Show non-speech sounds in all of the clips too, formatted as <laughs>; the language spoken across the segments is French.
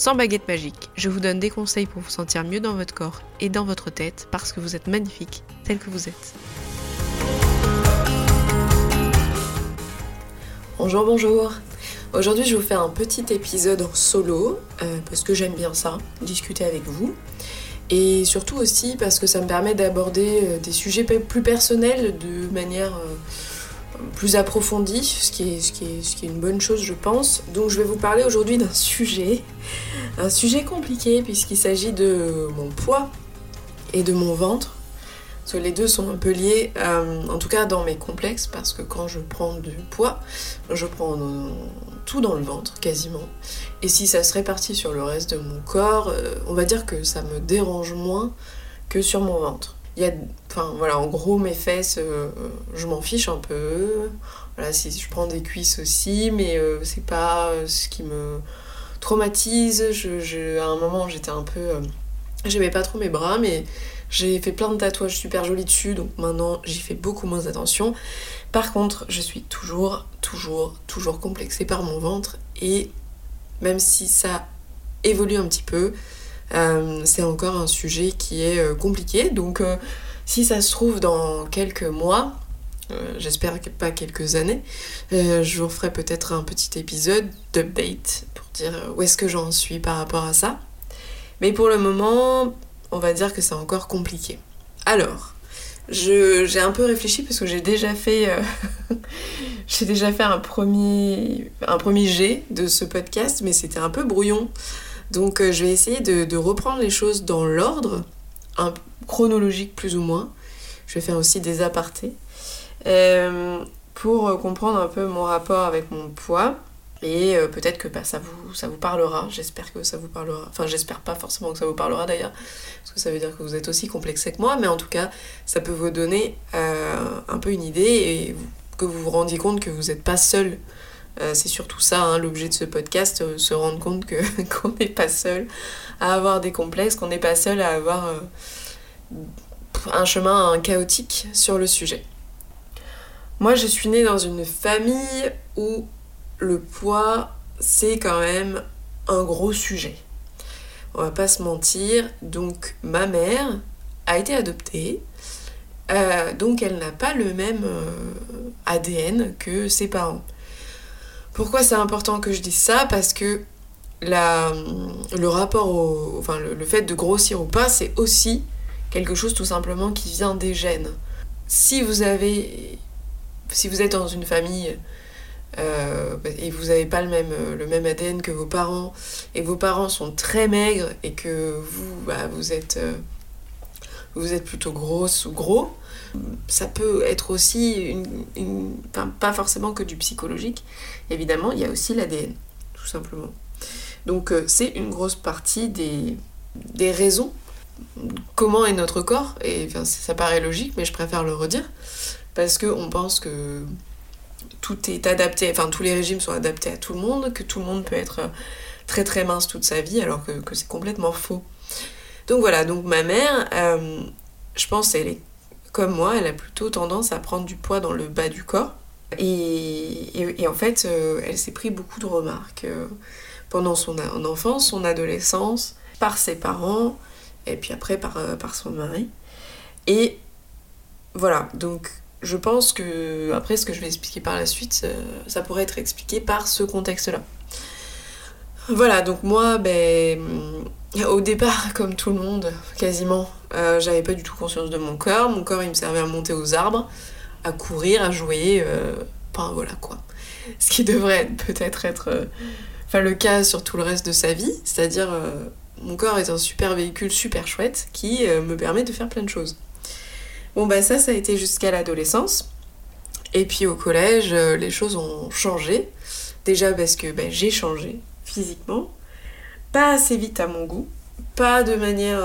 sans baguette magique. Je vous donne des conseils pour vous sentir mieux dans votre corps et dans votre tête parce que vous êtes magnifique tel que vous êtes. Bonjour, bonjour. Aujourd'hui, je vous faire un petit épisode en solo euh, parce que j'aime bien ça, discuter avec vous. Et surtout aussi parce que ça me permet d'aborder euh, des sujets plus personnels de manière euh, plus approfondie, ce qui est une bonne chose je pense. Donc je vais vous parler aujourd'hui d'un sujet, un sujet compliqué puisqu'il s'agit de mon poids et de mon ventre. Parce que les deux sont un peu liés, euh, en tout cas dans mes complexes, parce que quand je prends du poids, je prends tout dans le ventre quasiment. Et si ça se répartit sur le reste de mon corps, euh, on va dire que ça me dérange moins que sur mon ventre. Il y a, enfin voilà, en gros mes fesses, euh, je m'en fiche un peu. Voilà, si je prends des cuisses aussi, mais c'est pas ce qui me traumatise. Je, à un moment j'étais un peu, j'aimais pas trop mes bras, mais j'ai fait plein de tatouages super jolis dessus, donc maintenant j'y fais beaucoup moins attention. Par contre, je suis toujours, toujours, toujours complexée par mon ventre et même si ça évolue un petit peu, euh, c'est encore un sujet qui est euh, compliqué. Donc euh, si ça se trouve dans quelques mois, j'espère pas quelques années, je vous ferai peut-être un petit épisode d'update pour dire où est-ce que j'en suis par rapport à ça. Mais pour le moment, on va dire que c'est encore compliqué. Alors, j'ai un peu réfléchi parce que j'ai déjà fait euh, <laughs> un premier un premier jet de ce podcast mais c'était un peu brouillon donc euh, je vais essayer de, reprendre les choses dans l'ordre chronologique plus ou moins je vais faire aussi des apartés euh, pour comprendre un peu mon rapport avec mon poids et euh, peut-être que bah, ça, vous, ça vous parlera, j'espère que ça vous parlera. Enfin, j'espère pas forcément que ça vous parlera d'ailleurs, parce que ça veut dire que vous êtes aussi complexé que moi, mais en tout cas, ça peut vous donner euh, un peu une idée et que vous vous rendiez compte que vous n'êtes pas seul. Euh, c'est surtout ça hein, l'objet de ce podcast, se rendre compte que <laughs> qu'on n'est pas seul à avoir des complexes, qu'on n'est pas seul à avoir un chemin chaotique sur le sujet. Moi, je suis née dans une famille où le poids, c'est quand même un gros sujet. On va pas se mentir. Donc, ma mère a été adoptée. Euh, donc, elle n'a pas le même euh, ADN que ses parents. Pourquoi c'est important que je dise ça? Parce que la, le rapport au. Enfin, le fait de grossir ou pas, c'est aussi quelque chose tout simplement qui vient des gènes. Si vous avez. Si vous êtes dans une famille euh, et vous n'avez pas le même, euh, ADN que vos parents, et vos parents sont très maigres, et que vous, bah, euh, êtes plutôt grosse ou gros, ça peut être aussi, pas forcément que du psychologique, évidemment, il y a aussi l'ADN, tout simplement. Donc c'est une grosse partie des raisons comment est notre corps, et ça paraît logique, mais je préfère le redire, parce qu'on pense que tout est adapté, enfin tous les régimes sont adaptés à tout le monde, que tout le monde peut être euh, très très mince toute sa vie, alors que, c'est complètement faux. Donc voilà, donc ma mère, euh, je pense elle est comme moi, elle a plutôt tendance à prendre du poids dans le bas du corps. Et, en fait, euh, elle s'est pris beaucoup de remarques pendant son enfance, son adolescence, par ses parents, et puis après par, par son mari. Et voilà, donc je pense que, après ce que je vais expliquer par la suite, euh, ça pourrait être expliqué par ce contexte-là. Voilà, donc moi, ben, au départ, <laughs> comme tout le monde, quasiment, euh, j'avais pas du tout conscience de mon corps. Mon corps, il me servait à monter aux arbres, à courir, à jouer, euh, enfin voilà quoi. Ce qui devrait <laughs> peut-être être, le cas sur tout le reste de sa vie, c'est-à-dire mon corps est un super véhicule super chouette qui me permet de faire plein de choses. Bon bah ça, ça a été jusqu'à l'adolescence. Et puis au collège, euh, les choses ont changé. Déjà parce que bah, j'ai changé physiquement. Pas assez vite à mon goût, pas de manière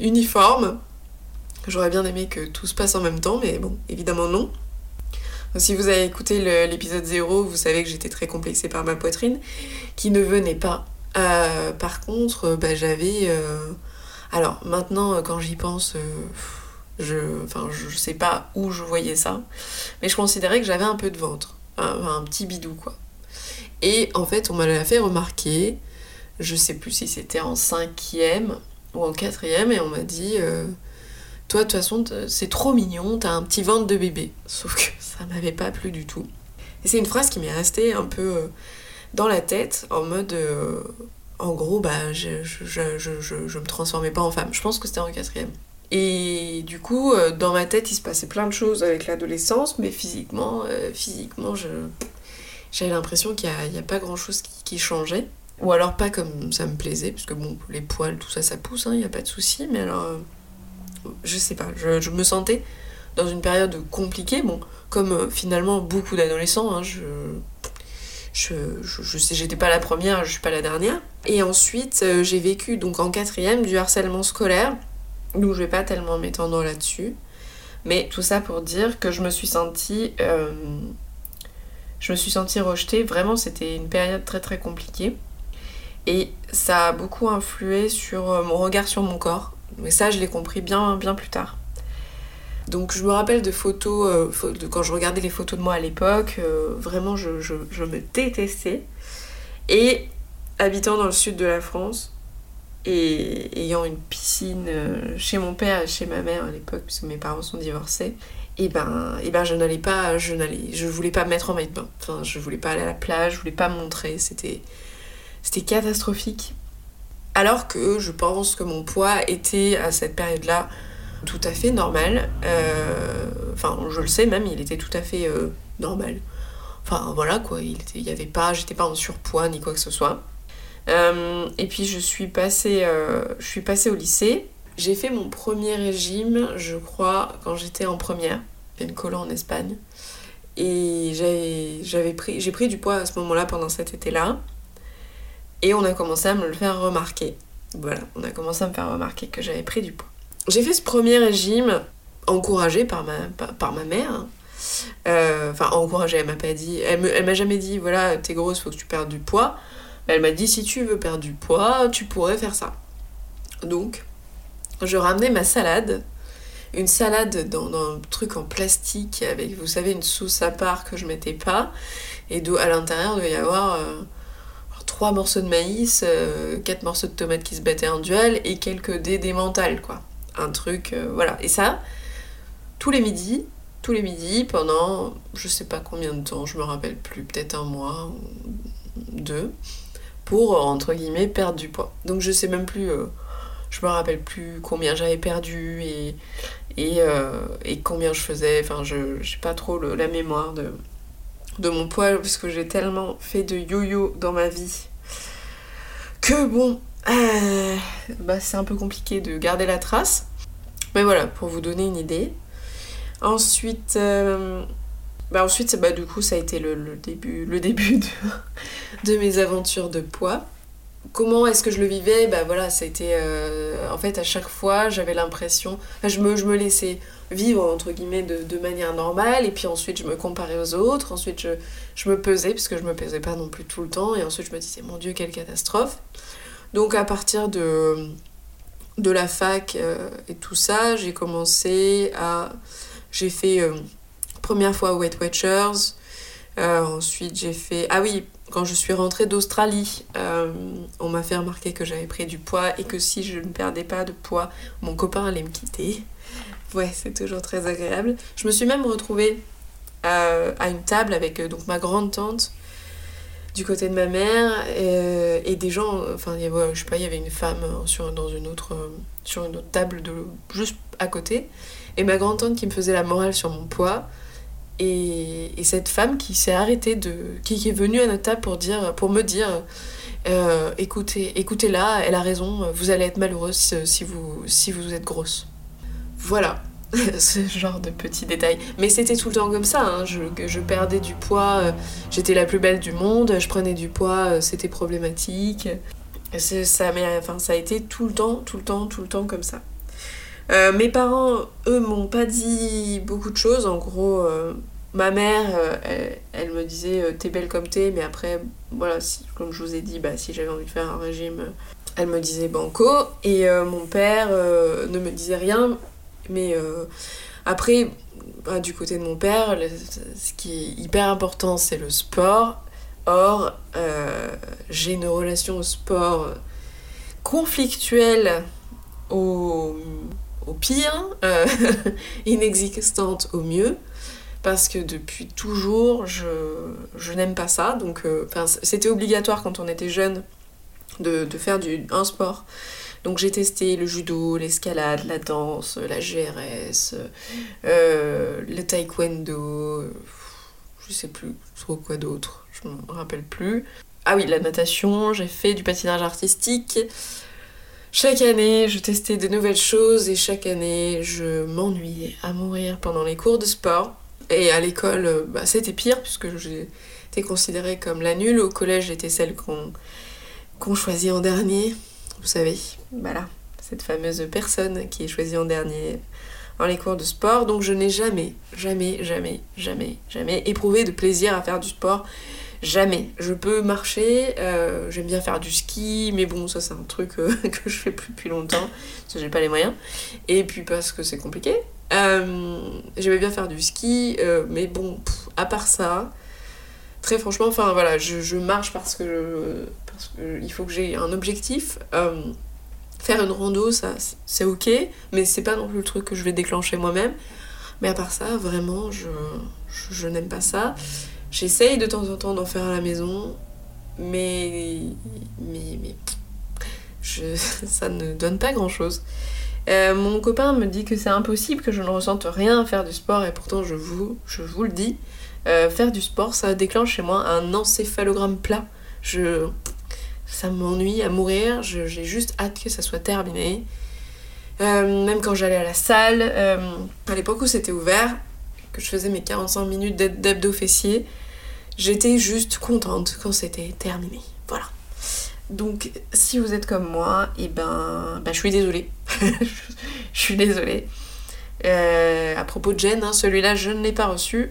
uniforme. J'aurais bien aimé que tout se passe en même temps, mais bon, évidemment non. Si vous avez écouté l'épisode 0, vous savez que j'étais très complexée par ma poitrine, qui ne venait pas. Euh, par contre, bah, j'avais... Euh, alors maintenant, quand j'y pense, euh, je... Enfin, je sais pas où je voyais ça, mais je considérais que j'avais un peu de ventre. Un, petit bidou, quoi. Et en fait, on m'a fait remarquer, je sais plus si c'était en cinquième ou en quatrième, et on m'a dit toi, de toute façon, c'est trop mignon, t'as un petit ventre de bébé. Sauf que ça m'avait pas plu du tout. Et c'est une phrase qui m'est restée un peu euh, dans la tête, en mode. Euh, en gros, bah, je, je, je, je, me transformais pas en femme. Je pense que c'était en quatrième. Et du coup, euh, dans ma tête, il se passait plein de choses avec l'adolescence, mais physiquement, physiquement j'avais l'impression qu'il n'y a, a, pas grand chose qui, changeait. Ou alors pas comme ça me plaisait, parce que bon, les poils, tout ça, ça pousse, il hein, n'y a pas de souci, mais alors je sais pas, je, me sentais dans une période compliquée, bon, comme euh, finalement beaucoup d'adolescents, hein, je, je, je, sais, j'étais pas la première, je suis pas la dernière. Et ensuite, euh, j'ai vécu donc en quatrième du harcèlement scolaire, donc je vais pas tellement m'étendre là-dessus. Mais tout ça pour dire que je me suis sentie. Euh, je me suis sentie rejetée. Vraiment, c'était une période très très compliquée. Et ça a beaucoup influé sur mon regard sur mon corps. Mais ça, je l'ai compris bien, bien plus tard. Donc je me rappelle de photos, euh, quand je regardais les photos de moi à l'époque, euh, vraiment je, me détestais. Et habitant dans le sud de la France, et ayant une piscine euh, chez mon père et chez ma mère à l'époque, puisque mes parents sont divorcés, et ben, et ben je n'allais pas, je n'allais, je voulais pas me mettre en maillot de bain. Enfin, je voulais pas aller à la plage, je voulais pas me montrer, c'était, c'était catastrophique. Alors que je pense que mon poids était à cette période-là tout à fait normal. Euh, enfin, je le sais même, il était tout à fait euh, normal. Enfin, voilà quoi, il, était, y avait pas, j'étais pas en surpoids ni quoi que ce soit. Euh, et puis je suis passée, passée au lycée. J'ai fait mon premier régime, je crois, quand j'étais en première, une colo en Espagne. Et j'ai pris du poids à ce moment-là pendant cet été-là. Et on a commencé à me le faire remarquer. Voilà, on a commencé à me faire remarquer que j'avais pris du poids. J'ai fait ce premier régime encouragé par ma, par, ma mère. Hein. Euh, enfin, encouragé, elle m'a pas dit. Elle, m'a jamais dit, voilà, t'es grosse, faut que tu perdes du poids. Elle m'a dit, si tu veux perdre du poids, tu pourrais faire ça. Donc, je ramenais ma salade. Une salade dans, un truc en plastique avec, vous savez, une sauce à part que je mettais pas. Et à l'intérieur, devait y avoir. Euh, trois morceaux de maïs, euh, quatre morceaux de tomates qui se battaient en duel et quelques dés mentales, quoi. Un truc, euh, voilà. Et ça, tous les midis, tous les midis, pendant je sais pas combien de temps, je me rappelle plus, peut-être un mois ou deux, pour, entre guillemets, perdre du poids. Donc je sais même plus, euh, je me rappelle plus combien j'avais perdu et, et, et, combien je faisais, enfin je j'ai pas trop la mémoire de, de mon poids parce que j'ai tellement fait de yo-yo dans ma vie que bon, euh, bah, c'est un peu compliqué de garder la trace. Mais voilà, pour vous donner une idée. Ensuite, euh, bah ensuite bah, du coup, ça a été le, début, le <laughs> début de, mes aventures de poids comment est-ce que je le vivais? Bah voilà, ça a été. Euh, en fait, à chaque fois, j'avais l'impression. je, me, je me laissais vivre, entre guillemets, de, manière normale, et puis ensuite, je me comparais aux autres, ensuite, je, je me pesais, parce que je me pesais pas non plus tout le temps, et ensuite, je me disais, mon Dieu, quelle catastrophe. Donc, à partir de, de la fac euh, et tout ça, j'ai commencé à. J'ai fait. Euh, première fois Weight Watchers. ensuite, j'ai fait. Ah oui, quand je suis rentrée d'Australie, euh, on m'a fait remarquer que j'avais pris du poids et que si je ne perdais pas de poids, mon copain allait me quitter. Ouais, c'est toujours très agréable. Je me suis même retrouvée euh, à une table avec euh, donc ma grande tante du côté de ma mère et, des gens. Enfin, il y avait, je sais pas, il y avait une femme sur, dans une autre, sur une autre table juste à côté et ma grande tante qui me faisait la morale sur mon poids. Et, cette femme qui s'est arrêtée de. Qui, est venue à notre table pour, dire, pour me dire euh, écoutez, écoutez-la, elle a raison, vous allez être malheureuse si vous, si vous êtes grosse. Voilà, <laughs> ce genre de petits détails. Mais c'était tout le temps comme ça, hein. je, perdais du poids, euh, j'étais la plus belle du monde, je prenais du poids, euh, c'était problématique. Ça, enfin, ça a été tout le temps, tout le temps, tout le temps comme ça. Euh, mes parents, eux, m'ont pas dit beaucoup de choses. En gros, ma mère, elle, me disait t'es belle comme t'es, mais après, voilà, comme je vous ai dit, bah, si j'avais envie de faire un régime, elle me disait banco. Et mon père ne me disait rien, mais après, bah, du côté de mon père, ce qui est hyper important, c'est le sport. Or, j'ai une relation au sport conflictuelle au au pire, euh, <laughs> inexistante au mieux, parce que depuis toujours, je, n'aime pas ça. Donc, euh, c'était obligatoire quand on était jeune de, faire du, un sport. Donc j'ai testé le judo, l'escalade, la danse, la GRS, euh, le taekwondo, je sais plus trop quoi d'autre, je me rappelle plus. Ah oui, la natation, j'ai fait du patinage artistique, chaque année, je testais de nouvelles choses et chaque année, je m'ennuyais à mourir pendant les cours de sport. Et à l'école, bah, c'était pire puisque j'étais considérée comme la nulle. Au collège, j'étais celle qu'on choisit en dernier. Vous savez, voilà, cette fameuse personne qui est choisie en dernier dans les cours de sport. Donc je n'ai jamais, jamais, jamais, jamais, jamais éprouvé de plaisir à faire du sport. Jamais. Je peux marcher, euh, j'aime bien faire du ski, mais bon, ça c'est un truc euh, <laughs> que je fais plus depuis longtemps, parce que j'ai pas les moyens. Et puis parce que c'est compliqué. Euh, J'aimais bien faire du ski, euh, mais bon, à part ça, très franchement, enfin voilà, je, marche parce que, parce que il faut que j'ai un objectif. faire une rando, ça c'est ok, mais c'est pas non plus le truc que je vais déclencher moi-même. Mais à part ça, vraiment, je, je n'aime pas ça. J'essaye de temps en temps d'en faire à la maison, mais, mais, mais je, <laughs> ça ne donne pas grand chose. Euh, mon copain me dit que c'est impossible que je ne ressente rien à faire du sport et pourtant je vous, je vous le dis, euh, faire du sport ça déclenche chez moi un encéphalogramme plat. Je, ça m'ennuie à mourir, j'ai juste hâte que ça soit terminé. Euh, même quand j'allais à la salle, à l'époque où c'était ouvert, que je faisais mes 45 minutes d'abdos fessiers, j'étais juste contente quand c'était terminé. Voilà. Donc si vous êtes comme moi, et eh ben, ben je suis désolée. <laughs> je suis désolée. Euh, à propos de Jen, hein, celui-là je ne l'ai pas reçu.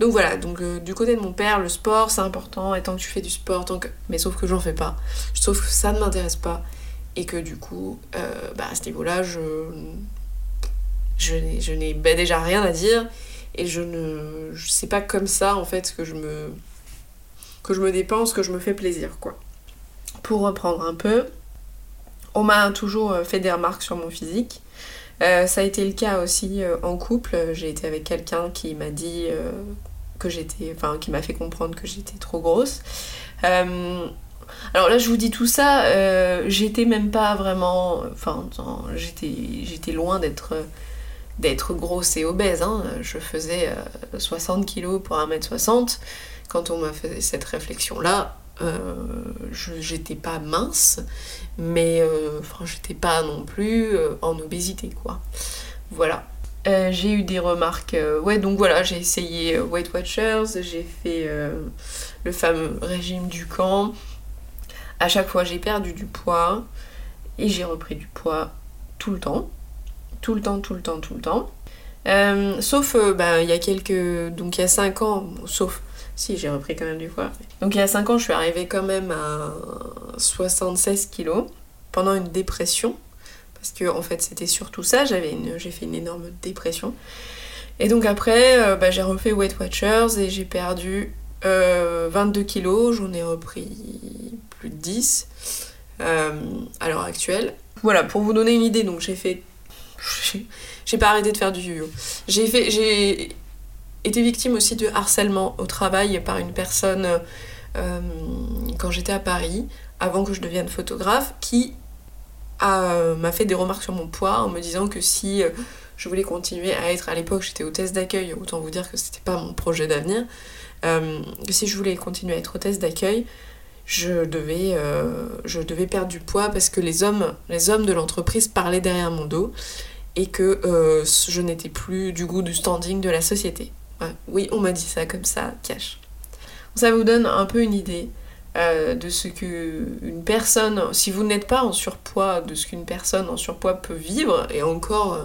Donc voilà, donc euh, du côté de mon père, le sport c'est important, et tant que tu fais du sport, tant que... mais sauf que j'en fais pas, sauf que ça ne m'intéresse pas, et que du coup, euh, bah, à ce niveau-là, je, n'ai bah, déjà rien à dire, et je ne je sais pas comme ça en fait que je me que je me dépense que je me fais plaisir quoi. Pour reprendre un peu on m'a toujours euh, fait des remarques sur mon physique euh, ça a été le cas aussi euh, en couple j'ai été avec quelqu'un qui m'a dit que j'étais enfin qui m'a fait comprendre que j'étais trop grosse alors là je vous dis tout ça j'étais même pas vraiment enfin j'étais loin d'être d'être grosse et obèse. Hein. Je faisais 60 euh, kilos pour 1m60. Quand on m'a fait cette réflexion-là, euh, j'étais pas mince, mais euh, enfin, j'étais pas non plus en obésité, quoi. Voilà. j'ai eu des remarques. ouais, donc voilà, j'ai essayé Weight Watchers, j'ai fait le fameux régime du camp. À chaque fois, j'ai perdu du poids et j'ai repris du poids tout le temps tout le temps, tout le temps, tout le temps. Euh, sauf, euh, bah, il y a quelques... Donc il y a 5 ans, sauf... Si, j'ai repris quand même du poids. Donc il y a 5 ans, je suis arrivée quand même à 76 kilos pendant une dépression. Parce que en fait, c'était surtout ça. J'avais une... J'ai fait une énorme dépression. Et donc après, euh, bah, j'ai refait Weight Watchers et j'ai perdu 22 kilos. J'en ai repris plus de 10 à l'heure actuelle. Voilà, pour vous donner une idée, donc j'ai fait <laughs> j'ai pas arrêté de faire du yo-yo. J'ai fait, j'ai été victime aussi de harcèlement au travail par une personne euh, quand j'étais à Paris, avant que je devienne photographe, qui m'a fait des remarques sur mon poids en me disant que si euh, je voulais continuer à être à l'époque, j'étais hôtesse d'accueil, autant vous dire que c'était pas mon projet d'avenir, euh, que si je voulais continuer à être hôtesse d'accueil, je devais, je devais perdre du poids parce que les hommes, les hommes de l'entreprise parlaient derrière mon dos et que euh, je n'étais plus du goût du standing de la société. Oui, on m'a dit ça comme ça, cash. Ça vous donne un peu une idée euh, de ce que une personne, si vous n'êtes pas en surpoids, de ce qu'une personne en surpoids peut vivre. Et encore, euh,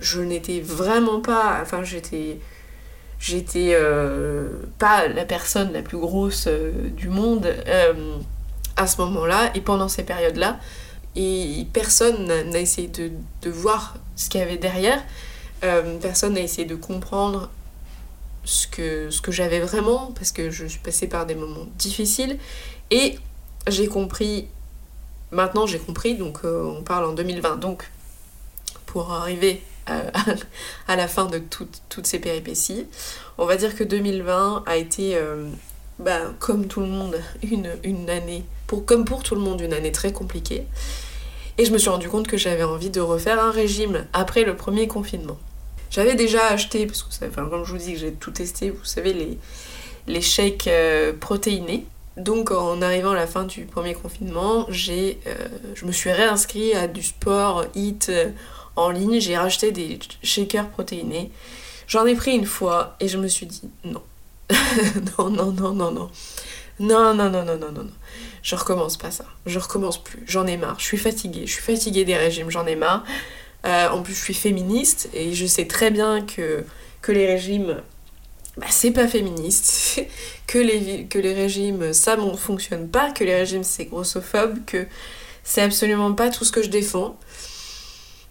je n'étais vraiment pas, enfin j'étais, j'étais euh, pas la personne la plus grosse du monde à ce moment-là et pendant ces périodes-là. Et personne n'a essayé de, de, voir ce qu'il y avait derrière. personne n'a essayé de comprendre ce que, ce que j'avais vraiment, parce que je suis passée par des moments difficiles. Et j'ai compris, maintenant j'ai compris, donc euh, on parle en 2020, donc pour arriver à, la fin de toutes ces péripéties, on va dire que 2020 a été, euh, bah, comme tout le monde, une, une année, pour, comme pour tout le monde, une année très compliquée. Et je me suis rendu compte que j'avais envie de refaire un régime après le premier confinement. J'avais déjà acheté, parce que enfin, comme je vous dis que j'ai tout testé, vous savez, les, les shakes euh, protéinés. Donc en arrivant à la fin du premier confinement, j'ai, euh, je me suis réinscrit à du sport HIT euh, en ligne. J'ai racheté des shakers protéinés. J'en ai pris une fois et je me suis dit non. <laughs> non, non, non, non, non. Non, non, non, non, non, non, non. Je recommence pas ça. Je recommence plus. J'en ai marre. Je suis fatiguée. Je suis fatiguée des régimes. J'en ai marre. Euh, en plus, je suis féministe et je sais très bien que, que les régimes, bah, c'est pas féministe, <laughs> que, les, que les régimes, ça ne fonctionne pas, que les régimes, c'est grossophobe, que c'est absolument pas tout ce que je défends.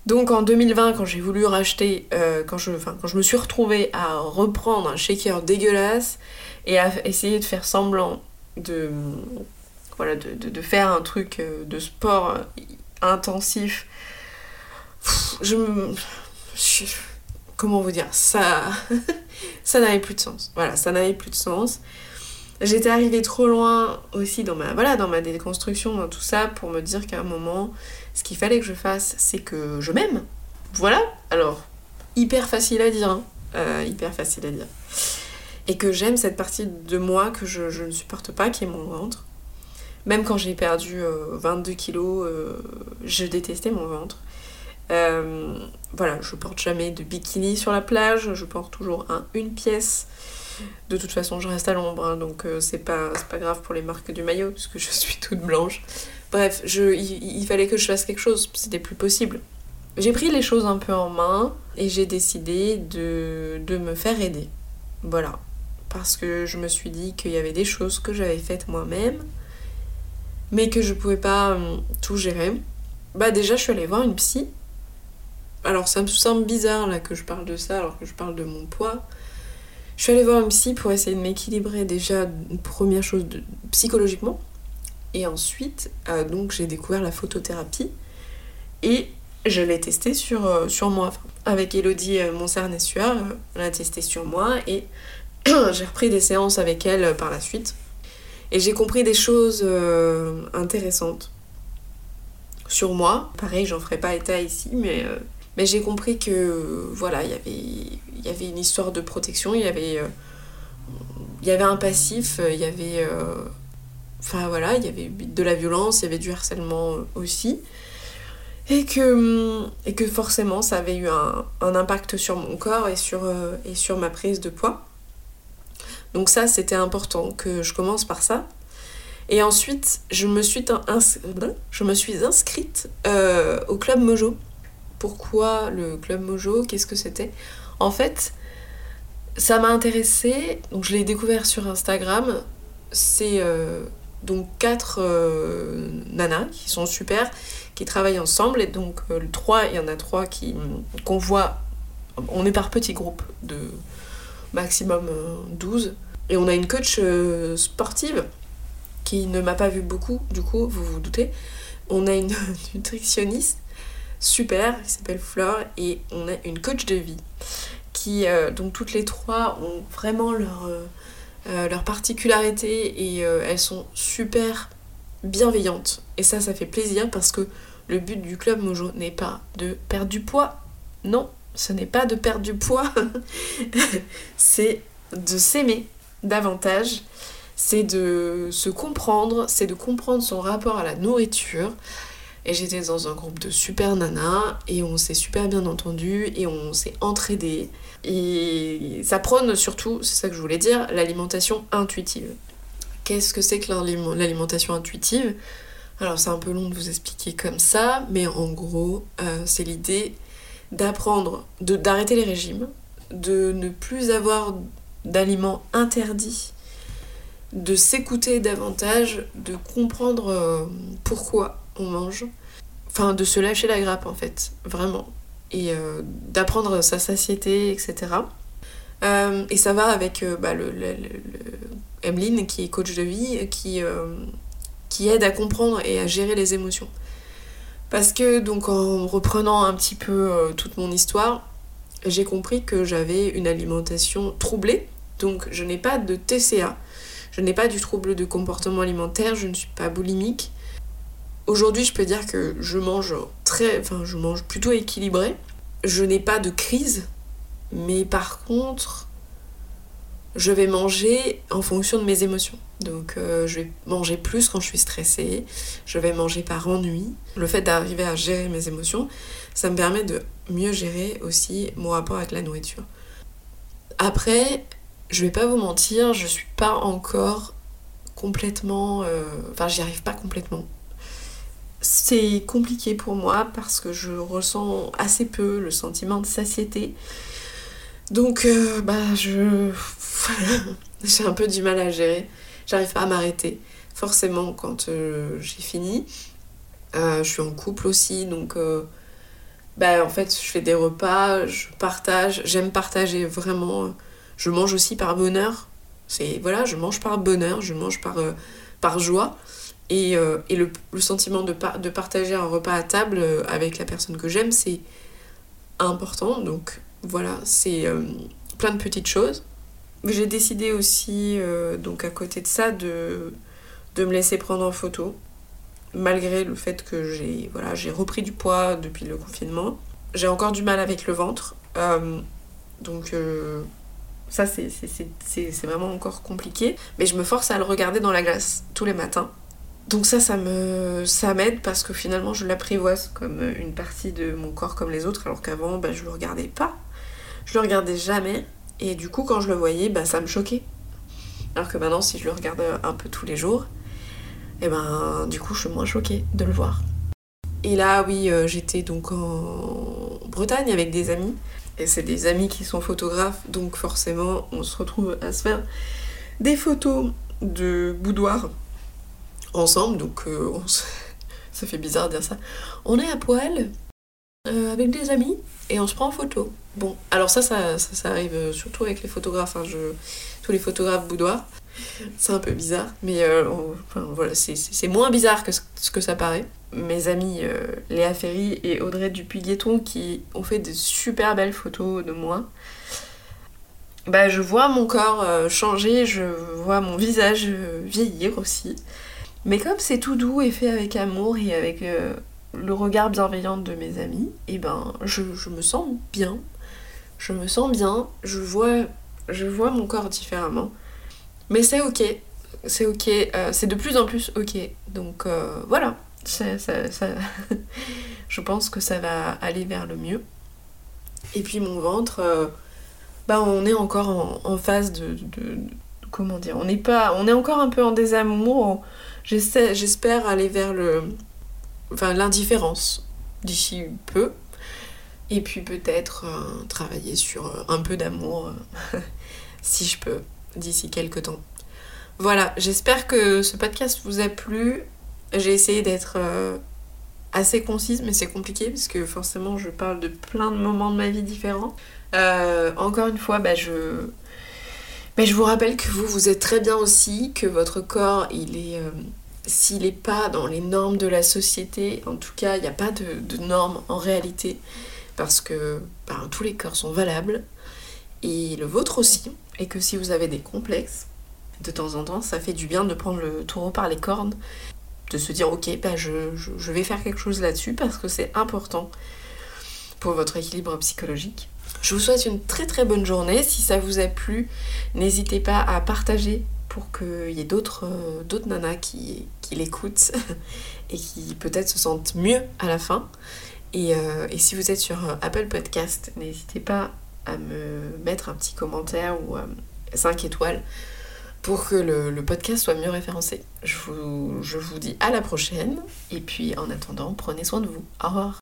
Donc en 2020, quand j'ai voulu racheter, euh, quand, je, quand je me suis retrouvée à reprendre un shaker dégueulasse et à essayer de faire semblant de, voilà, de, de faire un truc euh, de sport intensif je me. comment vous dire Ça. <laughs> ça n'avait plus de sens. Voilà, ça n'avait plus de sens. J'étais arrivée trop loin aussi dans ma, voilà, dans ma déconstruction, dans tout ça, pour me dire qu'à un moment, ce qu'il fallait que je fasse, c'est que je m'aime. Voilà, alors, hyper facile à dire, hein. euh, hyper facile à dire. Et que j'aime cette partie de moi que je, ne supporte pas, qui est mon ventre. Même quand j'ai perdu 22 euh, kilos, euh, je détestais mon ventre. Euh, voilà, je porte jamais de bikini sur la plage, je porte toujours un une pièce. De toute façon, je reste à l'ombre, hein, donc euh, c'est pas, pas grave pour les marques du maillot, puisque je <laughs> suis toute blanche. Bref, je, il, fallait que je fasse quelque chose, c'était plus possible. J'ai pris les choses un peu en main et j'ai décidé de, de me faire aider. Voilà. Parce que je me suis dit qu'il y avait des choses que j'avais faites moi-même, mais que je pouvais pas hum, tout gérer. Bah déjà, je suis allée voir une psy alors ça me semble bizarre là que je parle de ça alors que je parle de mon poids. Je suis allée voir un pour essayer de m'équilibrer déjà première chose psychologiquement. Et ensuite, euh, donc j'ai découvert la photothérapie et je l'ai testée sur, euh, sur moi. avec Elodie euh, Monsernessueur, elle l'a testé sur moi et <clears throat> j'ai repris des séances avec elle par la suite. Et j'ai compris des choses intéressantes sur moi. Pareil, j'en ferai pas état ici, mais mais j'ai compris que voilà, y il y avait une histoire de protection, il y avait, euh, il y avait un passif, il y avait. Euh, enfin voilà, il y avait de la violence, il y avait du harcèlement aussi. Et que, et que forcément ça avait eu un, impact sur mon corps et sur, euh, et sur ma prise de poids. Donc ça c'était important que je commence par ça. Et ensuite je me suis, je me suis inscrite au club Mojo pourquoi le club Mojo, qu'est-ce que c'était. En fait, ça m'a intéressé, donc je l'ai découvert sur Instagram. C'est euh, donc quatre euh, nanas qui sont super, qui travaillent ensemble. Et donc, euh, trois, il y en a trois qui, qu'on voit. On est par petits groupes de maximum 12. Et on a une coach sportive qui ne m'a pas vu beaucoup, du coup, vous vous doutez. On a une <laughs> nutritionniste super, qui s'appelle Flore, et on a une coach de vie qui, euh, donc toutes les trois, ont vraiment leur, euh, euh, leur particularité et elles sont super bienveillantes. Et ça, ça fait plaisir parce que le but du club Mojo n'est pas de perdre du poids. Non, ce n'est pas de perdre du poids. <laughs> c'est de s'aimer davantage. C'est de se comprendre, c'est de comprendre son rapport à la nourriture, et j'étais dans un groupe de super nanas et on s'est super bien entendu et on s'est entraidé. Et ça prône surtout, c'est ça que je voulais dire, l'alimentation intuitive. qu'est-ce que c'est que l'alimentation intuitive? Alors c'est un peu long de vous expliquer comme ça, mais en gros, euh, c'est l'idée d'apprendre, d'arrêter les régimes, de ne plus avoir d'aliments interdits, de s'écouter davantage, de comprendre euh, pourquoi on mange, enfin de se lâcher la grappe en fait, vraiment, et euh, d'apprendre sa satiété, etc. Euh, et ça va avec bah, le, Emeline qui est coach de vie, qui, qui aide à comprendre et à gérer les émotions. Parce que donc en reprenant un petit peu toute mon histoire, j'ai compris que j'avais une alimentation troublée, donc je n'ai pas de TCA, je n'ai pas du trouble de comportement alimentaire, je ne suis pas boulimique. Aujourd'hui, je peux dire que je mange très, enfin, je mange plutôt équilibré. Je n'ai pas de crise, mais par contre, je vais manger en fonction de mes émotions. Donc, euh, je vais manger plus quand je suis stressée. Je vais manger par ennui. Le fait d'arriver à gérer mes émotions, ça me permet de mieux gérer aussi mon rapport avec la nourriture. Après, je vais pas vous mentir, je suis pas encore complètement. Euh, enfin, j'y arrive pas complètement. C'est compliqué pour moi parce que je ressens assez peu le sentiment de satiété. Donc, euh, bah, <laughs> j'ai un peu du mal à gérer. J'arrive pas à m'arrêter. Forcément, quand euh, j'ai fini, je suis en couple aussi, donc bah, en fait, je fais des repas, je partage, j'aime partager vraiment. Je mange aussi par bonheur. C'est voilà, je mange par bonheur, je mange euh, par joie. Et, euh, et le, sentiment de, partager un repas à table euh, avec la personne que j'aime, c'est important. Donc voilà, c'est plein de petites choses. J'ai décidé aussi, donc à côté de ça, de, de me laisser prendre en photo malgré le fait que j'ai voilà, repris du poids depuis le confinement. J'ai encore du mal avec le ventre. Euh, donc euh, ça c'est vraiment encore compliqué. Mais je me force à le regarder dans la glace tous les matins. Donc ça, ça me ça m'aide parce que finalement je l'apprivoise comme une partie de mon corps comme les autres, alors qu'avant bah, je le regardais pas. Je le regardais jamais. Et du coup quand je le voyais, bah, ça me choquait. Alors que maintenant si je le regarde un peu tous les jours, et ben du coup je suis moins choquée de le voir. Et là oui euh, j'étais donc en Bretagne avec des amis et c'est des amis qui sont photographes donc forcément on se retrouve à se faire des photos de boudoir ensemble donc euh, <laughs> ça fait bizarre de dire ça. On est à poil euh, avec des amis et on se prend en photo. Bon, alors ça, ça, ça, arrive surtout avec les photographes, hein, tous les photographes boudoir. C'est un peu bizarre, mais euh, voilà, c'est moins bizarre que ce que ça paraît. Mes amis Léa Ferry et Audrey Dupuy-Guetton qui ont fait de super belles photos de moi. Bah, je vois mon corps changer, je vois mon visage vieillir aussi. Mais comme c'est tout doux et fait avec amour et avec le regard bienveillant de mes amis, et eh ben je, je, me sens bien. Je me sens bien, je vois, je vois mon corps différemment. Mais c'est ok, c'est ok, euh, c'est de plus en plus ok. Donc euh, voilà, ça, ça, <laughs> je pense que ça va aller vers le mieux. Et puis mon ventre, euh, bah on est encore en, phase de, de, Comment dire On n'est pas. On est encore un peu en désamour. J'espère aller vers le. L'indifférence d'ici peu. Et puis peut-être travailler sur un peu d'amour, <laughs> si je peux d'ici quelques temps. Voilà, j'espère que ce podcast vous a plu. J'ai essayé d'être euh, assez concise, mais c'est compliqué parce que forcément je parle de plein de moments de ma vie différents. Euh, encore une fois, bah, je... Bah, je vous rappelle que vous, vous êtes très bien aussi, que votre corps, il est... Euh, s'il n'est pas dans les normes de la société, en tout cas, il n'y a pas de, normes en réalité, parce que bah, tous les corps sont valables, et le vôtre aussi et que si vous avez des complexes, de temps en temps, ça fait du bien de prendre le taureau par les cornes, de se dire ok, bah je, vais faire quelque chose là-dessus parce que c'est important pour votre équilibre psychologique. Je vous souhaite une très très bonne journée. Si ça vous a plu, n'hésitez pas à partager pour qu'il y ait d'autres euh, nanas qui, l'écoutent <laughs> et qui peut-être se sentent mieux à la fin. Et, euh, si vous êtes sur euh, Apple Podcast, n'hésitez pas à me mettre un petit commentaire ou 5 euh, étoiles pour que le, podcast soit mieux référencé. Je vous, je vous dis à la prochaine et puis en attendant, prenez soin de vous. Au revoir.